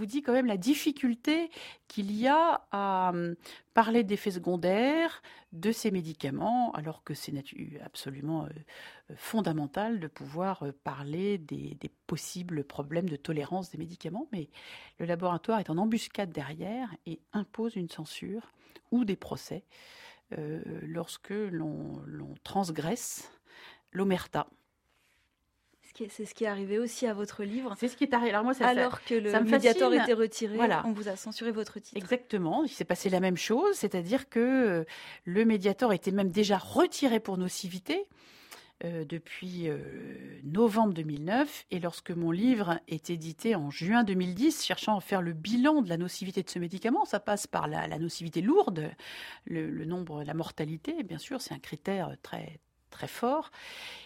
Vous dit quand même la difficulté qu'il y a à hum, parler d'effets secondaires de ces médicaments, alors que c'est absolument euh, euh, fondamental de pouvoir euh, parler des, possibles problèmes de tolérance des médicaments. Mais le laboratoire est en embuscade derrière et impose une censure ou des procès lorsque l'on transgresse l'omerta c'est ce qui est arrivé aussi à votre livre. C'est ce qui est arrivé. Alors, moi, Alors que le médiator était retiré, voilà. on vous a censuré votre titre. Exactement. Il s'est passé la même chose, c'est-à-dire que euh, le médiator était même déjà retiré pour nocivité. Euh, depuis euh, novembre 2009 et lorsque mon livre est édité en juin 2010, cherchant à faire le bilan de la nocivité de ce médicament, ça passe par la, nocivité lourde, le, le, nombre, la mortalité, bien sûr, c'est un critère très très fort,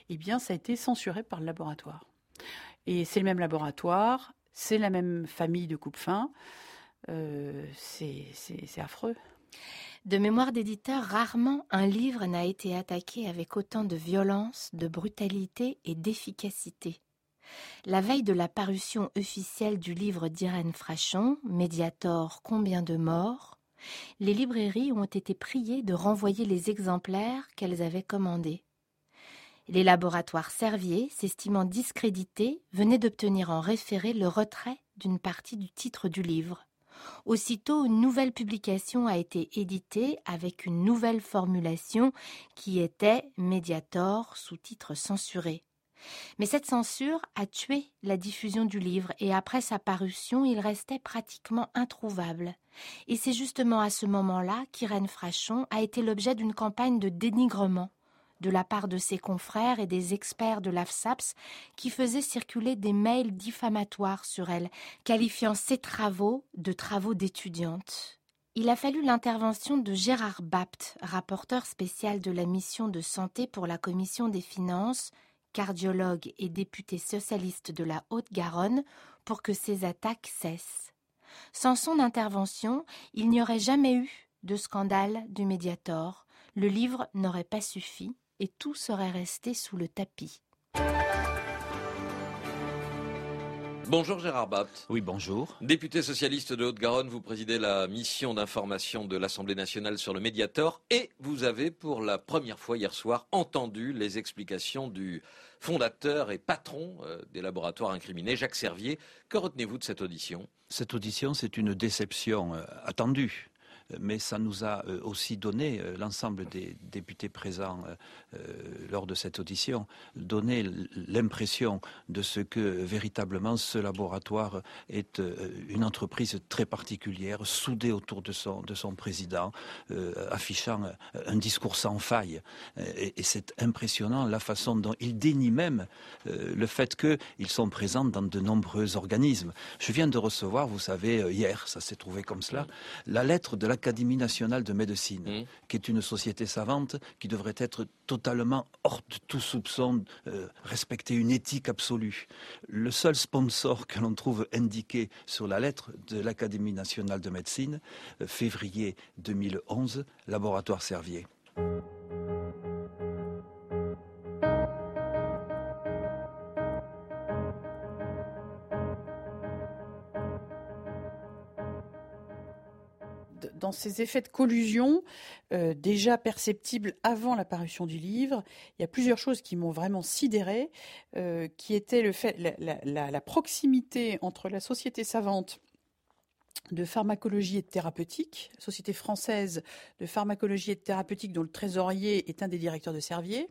eh bien, ça a été censuré par le laboratoire. Et c'est le même laboratoire, c'est la même famille de coupe-fin. Euh, c'est affreux. De mémoire d'éditeur, rarement un livre n'a été attaqué avec autant de violence, de brutalité et d'efficacité. La veille de la parution officielle du livre d'Irène Frachon, Mediator Combien de morts, les librairies ont été priées de renvoyer les exemplaires qu'elles avaient commandés. Les laboratoires Servier, s'estimant discrédités, venaient d'obtenir en référé le retrait d'une partie du titre du livre. Aussitôt, une nouvelle publication a été éditée avec une nouvelle formulation qui était Mediator sous titre censuré. Mais cette censure a tué la diffusion du livre et après sa parution, il restait pratiquement introuvable. Et c'est justement à ce moment-là qu'Irène Frachon a été l'objet d'une campagne de dénigrement de la part de ses confrères et des experts de l'AFSAPS qui faisaient circuler des mails diffamatoires sur elle, qualifiant ses travaux de travaux d'étudiante. Il a fallu l'intervention de Gérard Bapt, rapporteur spécial de la mission de santé pour la commission des finances, cardiologue et député socialiste de la Haute-Garonne, pour que ces attaques cessent. Sans son intervention, il n'y aurait jamais eu de scandale du Mediator, le livre n'aurait pas suffi et tout serait resté sous le tapis. Bonjour Gérard Bapt. Oui, bonjour. Député socialiste de Haute-Garonne, vous présidez la mission d'information de l'Assemblée nationale sur le Mediator et vous avez pour la première fois hier soir entendu les explications du fondateur et patron euh, des laboratoires incriminés, Jacques Servier. Que retenez-vous de cette audition? Cette audition, c'est une déception euh, attendue mais ça nous a euh, aussi donné, euh, l'ensemble des députés présents euh, lors de cette audition, donné l'impression de ce que véritablement ce laboratoire est une entreprise très particulière, soudée autour de son, de son président, affichant un discours sans faille. Et, et c'est impressionnant la façon dont il dénie même le fait qu'ils sont présents dans de nombreux organismes. Je viens de recevoir, vous savez, hier, ça s'est trouvé comme cela, la lettre de la l'Académie nationale de médecine, mmh. qui est une société savante qui devrait être totalement hors de tout soupçon, euh, respecter une éthique absolue. Le seul sponsor que l'on trouve indiqué sur la lettre de l'Académie nationale de médecine, euh, février 2011, laboratoire Servier. Ces effets de collusion euh, déjà perceptibles avant l'apparition du livre, il y a plusieurs choses qui m'ont vraiment sidéré, euh, qui étaient le fait, la, proximité entre la société savante de pharmacologie et de thérapeutique, société française de pharmacologie et de thérapeutique dont le trésorier est un des directeurs de Servier.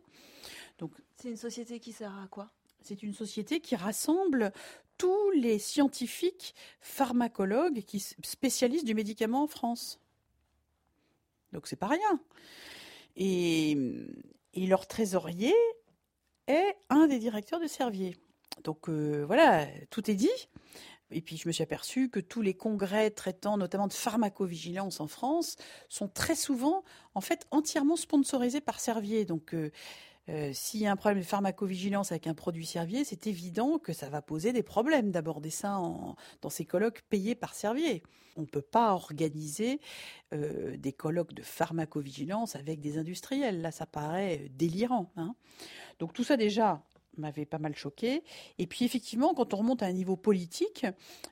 Donc, c'est une société qui sert à quoi? C'est une société qui rassemble tous les scientifiques pharmacologues qui spécialisent du médicament en France. Donc c'est pas rien. Et, leur trésorier est un des directeurs de Servier. Donc euh, voilà, tout est dit. Et puis je me suis aperçu que tous les congrès traitant notamment de pharmacovigilance en France sont très souvent en fait entièrement sponsorisés par Servier. Donc euh, euh, s'il y a un problème de pharmacovigilance avec un produit Servier, c'est évident que ça va poser des problèmes d'aborder ça dans ces colloques payés par Servier. On ne peut pas organiser euh, des colloques de pharmacovigilance avec des industriels. Là, ça paraît délirant. Hein. Donc tout ça déjà, m'avait pas mal choqué. Et puis effectivement, quand on remonte à un niveau politique,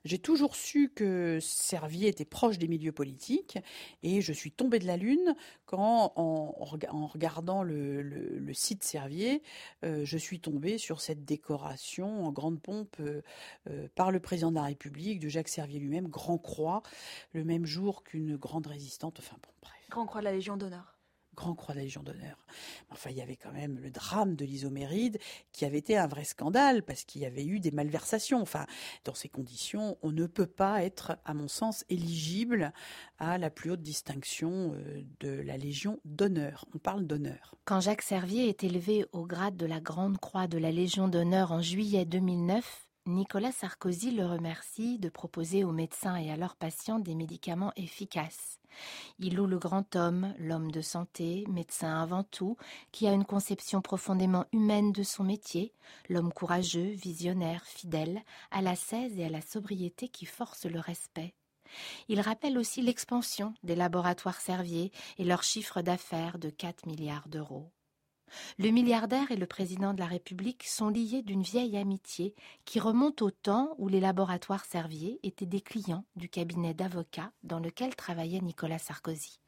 j'ai toujours su que Servier était proche des milieux politiques, et je suis tombée de la lune quand, en, regardant le, site Servier, euh, je suis tombée sur cette décoration en grande pompe euh, euh, par le président de la République, de Jacques Servier lui-même, Grand Croix, le même jour qu'une grande résistante. Enfin bon. Grand Croix de la Légion d'honneur. Grand Croix de la Légion d'honneur. Enfin, il y avait quand même le drame de l'isoméride qui avait été un vrai scandale parce qu'il y avait eu des malversations. Enfin, dans ces conditions, on ne peut pas être, à mon sens, éligible à la plus haute distinction euh, de la Légion d'honneur. On parle d'honneur. Quand Jacques Servier est élevé au grade de la Grande Croix de la Légion d'honneur en juillet 2009, Nicolas Sarkozy le remercie de proposer aux médecins et à leurs patients des médicaments efficaces. Il loue le grand homme, l'homme de santé, médecin avant tout, qui a une conception profondément humaine de son métier, l'homme courageux, visionnaire, fidèle, à la cèse et à la sobriété qui force le respect. Il rappelle aussi l'expansion des laboratoires Servier et leur chiffre d'affaires de 4 milliards d'euros. Le milliardaire et le président de la République sont liés d'une vieille amitié qui remonte au temps où les laboratoires Servier étaient des clients du cabinet d'avocats dans lequel travaillait Nicolas Sarkozy.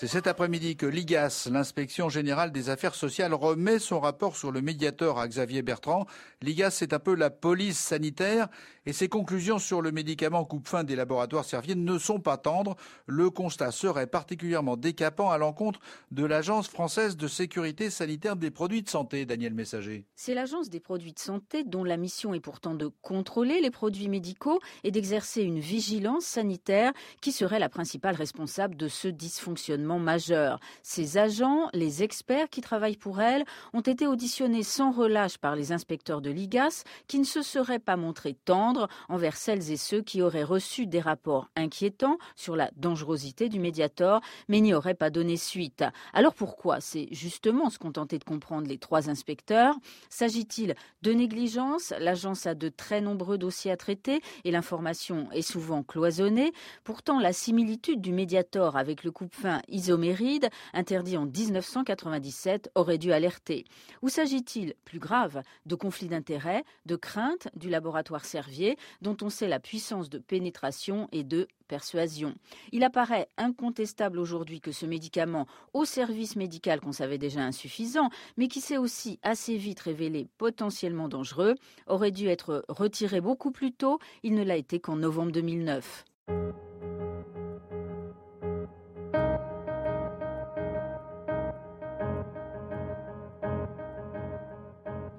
C'est cet après-midi que l'IGAS, l'inspection générale des affaires sociales, remet son rapport sur le médiateur à Xavier Bertrand. L'IGAS, c'est un peu la police sanitaire et ses conclusions sur le médicament coupe-fin des laboratoires Servier ne sont pas tendres. Le constat serait particulièrement décapant à l'encontre de l'Agence française de sécurité sanitaire des produits de santé, Daniel Messager. C'est l'Agence des produits de santé dont la mission est pourtant de contrôler les produits médicaux et d'exercer une vigilance sanitaire qui serait la principale responsable de ce dysfonctionnement dysfonctionnements majeurs. Ces agents, les experts qui travaillent pour elle, ont été auditionnés sans relâche par les inspecteurs de l'IGAS qui ne se seraient pas montrés tendres envers celles et ceux qui auraient reçu des rapports inquiétants sur la dangerosité du Mediator mais n'y auraient pas donné suite. Alors pourquoi? C'est justement ce qu'ont tenté de comprendre les trois inspecteurs. S'agit-il de négligence? L'agence a de très nombreux dossiers à traiter et l'information est souvent cloisonnée. Pourtant, la similitude du Mediator avec le coupe-fin isoméride, interdit en 1997, aurait dû alerter. Ou s'agit-il, plus grave, de conflits d'intérêts, de craintes du laboratoire Servier, dont on sait la puissance de pénétration et de persuasion? Il apparaît incontestable aujourd'hui que ce médicament, au service médical qu'on savait déjà insuffisant, mais qui s'est aussi assez vite révélé potentiellement dangereux, aurait dû être retiré beaucoup plus tôt. Il ne l'a été qu'en novembre 2009.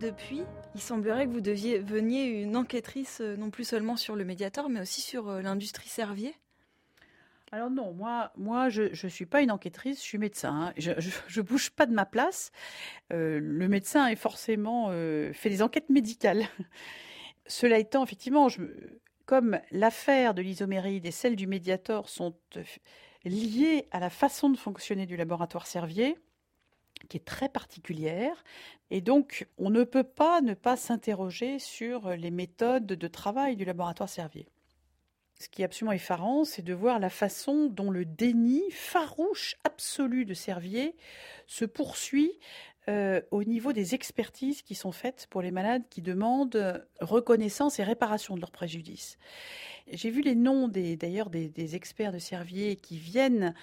Depuis, il semblerait que vous deviez veniez une enquêtrice euh, non plus seulement sur le médiateur, mais aussi sur euh, l'industrie Servier. Alors non, moi, je ne suis pas une enquêtrice, je suis médecin. Hein. Je bouge pas de ma place. Euh, le médecin est forcément fait des enquêtes médicales. Cela étant, effectivement, je, comme l'affaire de l'isoméride et celle du médiator sont liées à la façon de fonctionner du laboratoire Servier, qui est très particulière. Et donc, on ne peut pas ne pas s'interroger sur les méthodes de travail du laboratoire Servier. Ce qui est absolument effarant, c'est de voir la façon dont le déni farouche absolu de Servier se poursuit euh, au niveau des expertises qui sont faites pour les malades qui demandent reconnaissance et réparation de leurs préjudices. J'ai vu les noms d'ailleurs des, experts de Servier qui viennent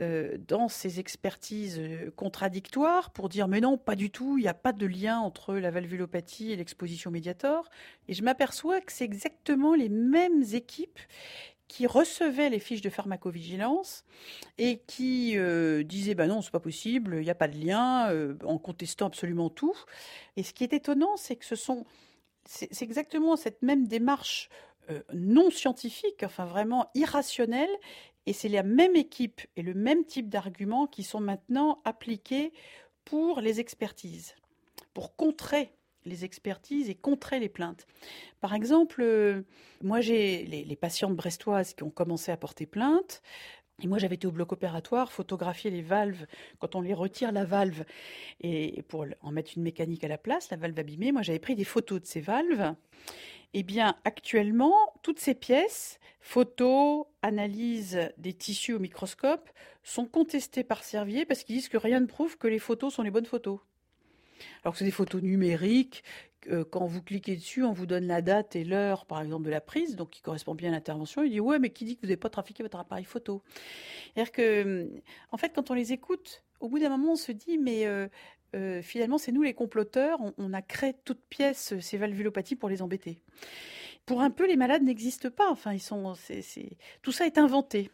euh, dans ces expertises euh, contradictoires pour dire mais non, pas du tout, il n'y a pas de lien entre la valvulopathie et l'exposition médiator. Et je m'aperçois que c'est exactement les mêmes équipes qui recevaient les fiches de pharmacovigilance et qui euh, disaient bah non c'est pas possible il n'y a pas de lien en contestant absolument tout. Et ce qui est étonnant c'est que ce sont c'est exactement cette même démarche euh, non scientifique, enfin vraiment irrationnel, et c'est la même équipe et le même type d'arguments qui sont maintenant appliqués pour les expertises, pour contrer les expertises et contrer les plaintes. Par exemple, euh, moi j'ai les, les, patientes brestoises qui ont commencé à porter plainte. Et moi, j'avais été au bloc opératoire, photographier les valves quand on les retire la valve et pour en mettre une mécanique à la place, la valve abîmée. Moi, j'avais pris des photos de ces valves eh bien, actuellement, toutes ces pièces, photos, analyse des tissus au microscope, sont contestées par Servier parce qu'ils disent que rien ne prouve que les photos sont les bonnes photos. Alors que c'est des photos numériques, quand vous cliquez dessus, on vous donne la date et l'heure, par exemple, de la prise, donc qui correspond bien à l'intervention. Il dit Ouais, mais qui dit que vous n'avez pas trafiqué votre appareil photo? C'est-à-dire que, en fait, quand on les écoute, au bout d'un moment, on se dit Mais euh, euh, finalement, c'est nous les comploteurs, on, a créé toutes pièces euh, ces valvulopathies pour les embêter. Pour un peu, les malades n'existent pas. Enfin, ils sont, tout ça est inventé.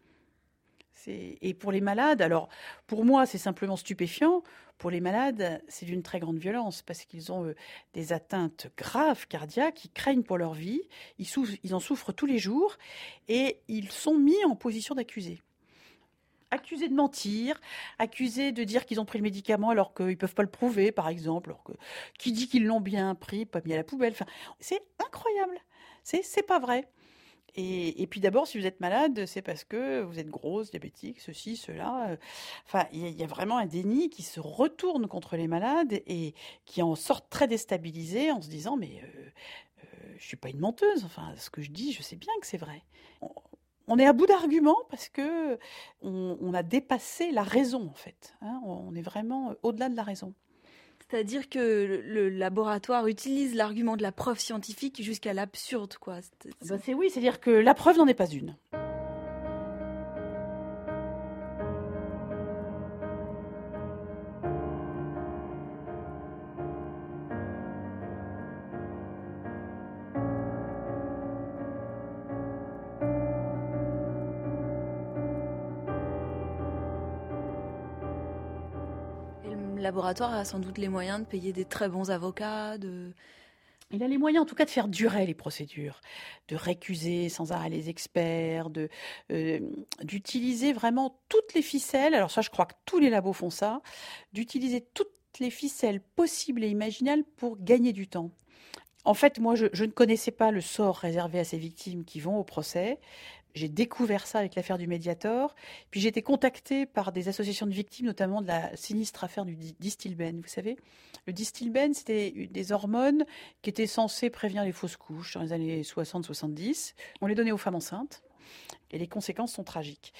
Et pour les malades, alors pour moi c'est simplement stupéfiant, pour les malades c'est d'une très grande violence parce qu'ils ont euh, des atteintes graves cardiaques, ils craignent pour leur vie, ils, en souffrent tous les jours et ils sont mis en position d'accusés accusés de mentir, accusés de dire qu'ils ont pris le médicament alors qu'ils ne peuvent pas le prouver, par exemple, alors que, qui dit qu'ils l'ont bien pris, pas mis à la poubelle. C'est incroyable. C'est pas vrai. Et, puis d'abord, si vous êtes malade, c'est parce que vous êtes grosse, diabétique, ceci, cela. Enfin, il y, a vraiment un déni qui se retourne contre les malades et qui en sort très déstabilisé en se disant mais euh, euh, je suis pas une menteuse. Enfin, ce que je dis, je sais bien que c'est vrai on est à bout d'arguments parce que on, a dépassé la raison en fait. Hein. on est vraiment euh, au-delà de la raison. C'est-à-dire que le laboratoire utilise l'argument de la preuve scientifique jusqu'à l'absurde, quoi. C'est oui, c'est-à-dire que la preuve n'en est pas une. Laboratoire a sans doute les moyens de payer des très bons avocats, il a les moyens en tout cas de faire durer les procédures, de récuser sans arrêt les experts, de euh, d'utiliser vraiment toutes les ficelles. Alors ça, je crois que tous les labos font ça, d'utiliser toutes les ficelles possibles et imaginables pour gagner du temps. En fait, moi, je, ne connaissais pas le sort réservé à ces victimes qui vont au procès. J'ai découvert ça avec l'affaire du Mediator. Puis j'ai été contactée par des associations de victimes, notamment de la sinistre affaire du distilben. Vous savez, le distilben, c'était des hormones qui étaient censées prévenir les fausses couches dans les années 60-70. On les donnait aux femmes enceintes et les conséquences sont tragiques.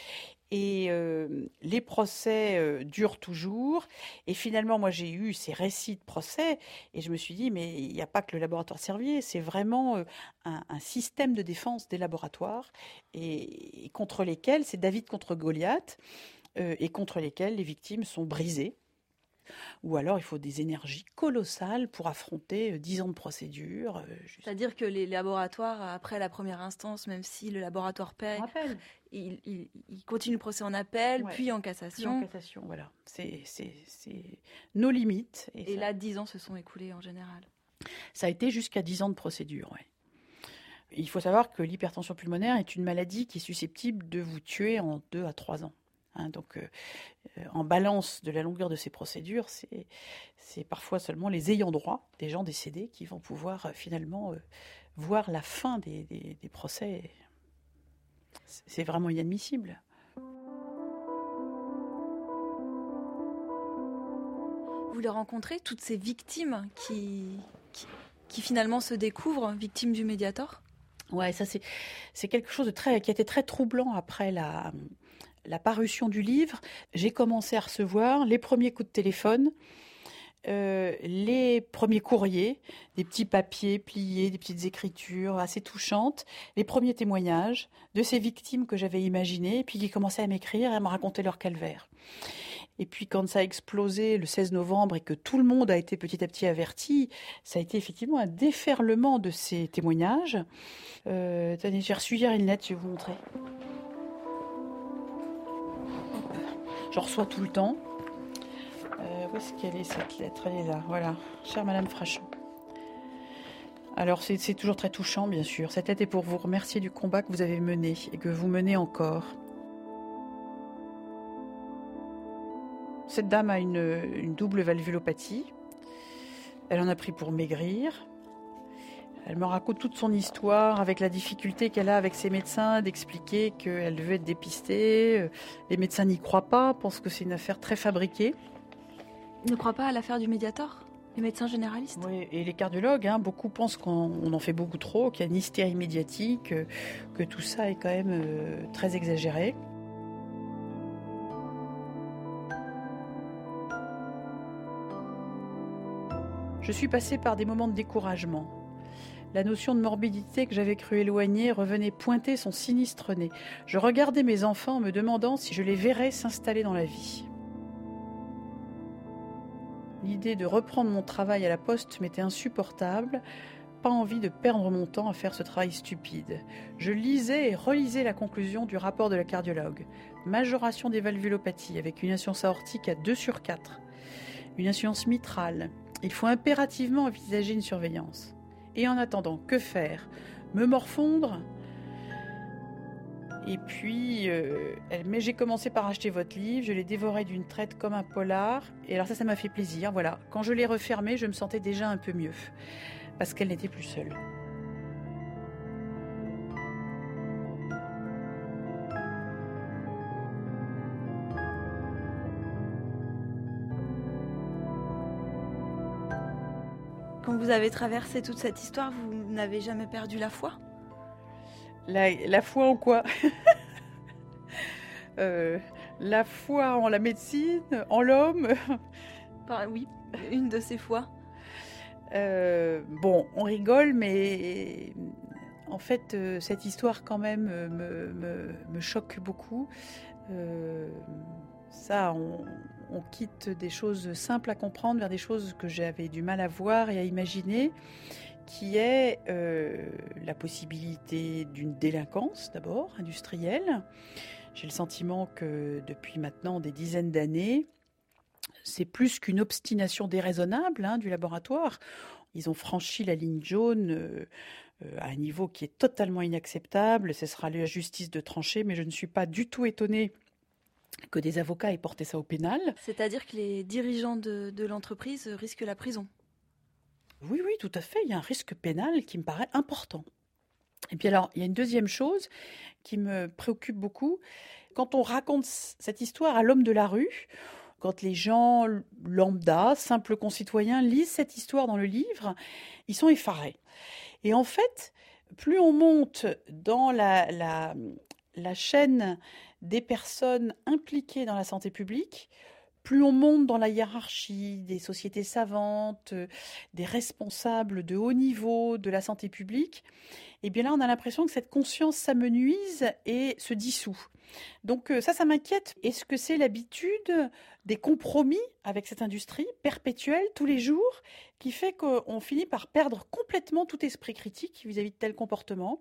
Et euh, les procès euh, durent toujours. Et finalement, moi, j'ai eu ces récits de procès et je me suis dit, mais il n'y a pas que le laboratoire Servier, c'est vraiment euh, un, système de défense des laboratoires et contre lesquels, c'est David contre Goliath, et contre lesquels les victimes sont brisées ou alors il faut des énergies colossales pour affronter euh, dix ans de procédure. Euh, C'est-à-dire que les laboratoires, après la première instance, même si le laboratoire paie, il, il, continue le procès en appel, puis en cassation. en cassation, voilà. C'est nos limites. Et, là, dix ans se sont écoulés en général. Ça a été jusqu'à dix ans de procédure, oui. Il faut savoir que l'hypertension pulmonaire est une maladie qui est susceptible de vous tuer en deux à trois ans. Hein, donc, euh, euh, en balance de la longueur de ces procédures, c'est parfois seulement les ayants droit des gens décédés qui vont pouvoir euh, finalement voir la fin des, des procès. C'est vraiment inadmissible. Vous les rencontrez, toutes ces victimes qui, qui, qui finalement se découvrent victimes du Mediator? Ouais, ça c'est quelque chose de très qui a été très troublant après la la parution du livre, j'ai commencé à recevoir les premiers coups de téléphone, euh, les premiers courriers, des petits papiers pliés, des petites écritures assez touchantes, les premiers témoignages de ces victimes que j'avais imaginées, puis qui commençaient à m'écrire et à me raconter leur calvaire. Et puis quand ça a explosé le 16 novembre et que tout le monde a été petit à petit averti, ça a été effectivement un déferlement de ces témoignages. Euh, j'ai reçu hier une lettre, je vais vous montrer. Je reçois tout le temps. Euh, où est-ce qu'elle est cette lettre? Elle est là, voilà. Chère Madame Frachon. Alors c'est toujours très touchant, bien sûr. Cette lettre est pour vous remercier du combat que vous avez mené et que vous menez encore. Cette dame a une double valvulopathie. Elle en a pris pour maigrir. Elle me raconte toute son histoire avec la difficulté qu'elle a avec ses médecins d'expliquer qu'elle veut être dépistée. Les médecins n'y croient pas, pensent que c'est une affaire très fabriquée. Ils ne croient pas à l'affaire du Mediator les médecins généralistes? Oui, et les cardiologues, hein, beaucoup pensent qu'on en fait beaucoup trop, qu'il y a une hystérie médiatique, que tout ça est quand même euh, très exagéré. Je suis passée par des moments de découragement. La notion de morbidité que j'avais cru éloignée revenait pointer son sinistre nez. Je regardais mes enfants en me demandant si je les verrais s'installer dans la vie. L'idée de reprendre mon travail à la poste m'était insupportable. Pas envie de perdre mon temps à faire ce travail stupide. Je lisais et relisais la conclusion du rapport de la cardiologue. Majoration des valvulopathies avec une insuffisance aortique à 2 sur 4. Une insuffisance mitrale. Il faut impérativement envisager une surveillance. Et en attendant, que faire? Me morfondre? Et puis, euh, mais j'ai commencé par acheter votre livre, je l'ai dévoré d'une traite comme un polar, et alors ça, ça m'a fait plaisir. Voilà, quand je l'ai refermé, je me sentais déjà un peu mieux, parce qu'elle n'était plus seule. Vous avez traversé toute cette histoire, vous n'avez jamais perdu la foi? La, foi en quoi? Euh, La foi en la médecine, en l'homme? Oui, une de ces fois. Euh, bon, on rigole, mais en fait, euh, cette histoire quand même me, choque beaucoup. ça, on, on quitte des choses simples à comprendre vers des choses que j'avais du mal à voir et à imaginer, qui est euh, la possibilité d'une délinquance d'abord industrielle. J'ai le sentiment que depuis maintenant des dizaines d'années, c'est plus qu'une obstination déraisonnable hein, du laboratoire. Ils ont franchi la ligne jaune à un niveau qui est totalement inacceptable. Ce sera la justice de trancher, mais je ne suis pas du tout étonnée que des avocats aient porté ça au pénal. C'est-à-dire que les dirigeants de, l'entreprise risquent la prison. Oui, oui, tout à fait. Il y a un risque pénal qui me paraît important. Et puis alors, il y a une deuxième chose qui me préoccupe beaucoup. Quand on raconte cette histoire à l'homme de la rue, quand les gens lambda, simples concitoyens, lisent cette histoire dans le livre, ils sont effarés. Et en fait, plus on monte dans la, la, la chaîne des personnes impliquées dans la santé publique, plus on monte dans la hiérarchie des sociétés savantes, euh, des responsables de haut niveau de la santé publique, et eh bien là, on a l'impression que cette conscience s'amenuise et se dissout. Donc euh, ça, ça m'inquiète. Est-ce que c'est l'habitude des compromis avec cette industrie perpétuelle tous les jours qui fait qu'on finit par perdre complètement tout esprit critique vis-à-vis de tels comportements?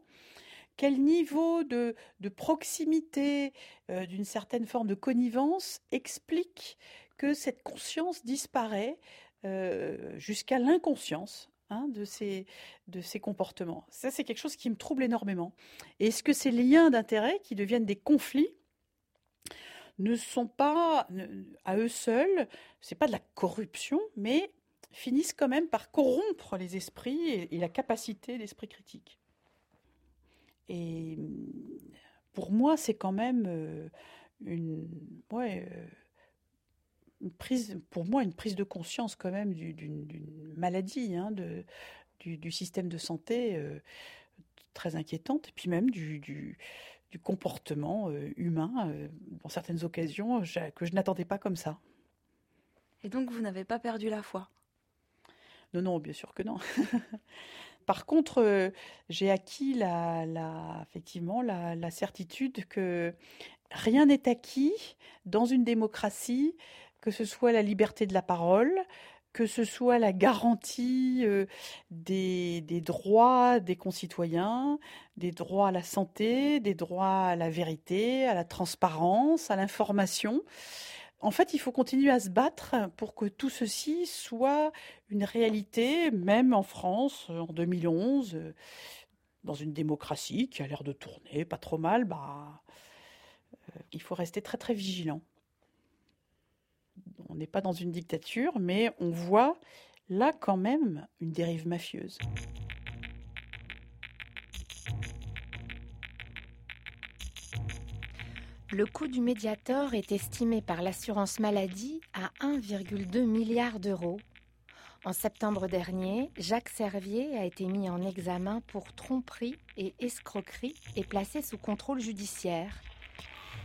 Quel niveau de, proximité, euh, d'une certaine forme de connivence explique que cette conscience disparaît euh, jusqu'à l'inconscience hein, de, ces, de ces comportements. Ça, c'est quelque chose qui me trouble énormément. Est-ce que ces liens d'intérêt qui deviennent des conflits ne sont pas à eux seuls, c'est pas de la corruption, mais finissent quand même par corrompre les esprits et la capacité d'esprit critique? Et pour moi, c'est quand même euh, une, ouais, euh, une prise, pour moi, une prise de conscience quand même d'une maladie hein, de, du, système de santé euh, très inquiétante, et puis même du, du, comportement humain dans certaines occasions que je n'attendais pas comme ça. Et donc, vous n'avez pas perdu la foi? Non, non, bien sûr que non. Par contre, euh, j'ai acquis la, effectivement la, certitude que rien n'est acquis dans une démocratie, que ce soit la liberté de la parole, que ce soit la garantie euh, des, des, droits des concitoyens, des droits à la santé, des droits à la vérité, à la transparence, à l'information. En fait, il faut continuer à se battre pour que tout ceci soit une réalité, même en France, en 2011, dans une démocratie qui a l'air de tourner pas trop mal. Bah, euh, il faut rester très très vigilant. On n'est pas dans une dictature, mais on voit là quand même une dérive mafieuse. Le coût du Mediator est estimé par l'assurance maladie à 1,2 milliard d'euros. En septembre dernier, Jacques Servier a été mis en examen pour tromperie et escroquerie et placé sous contrôle judiciaire.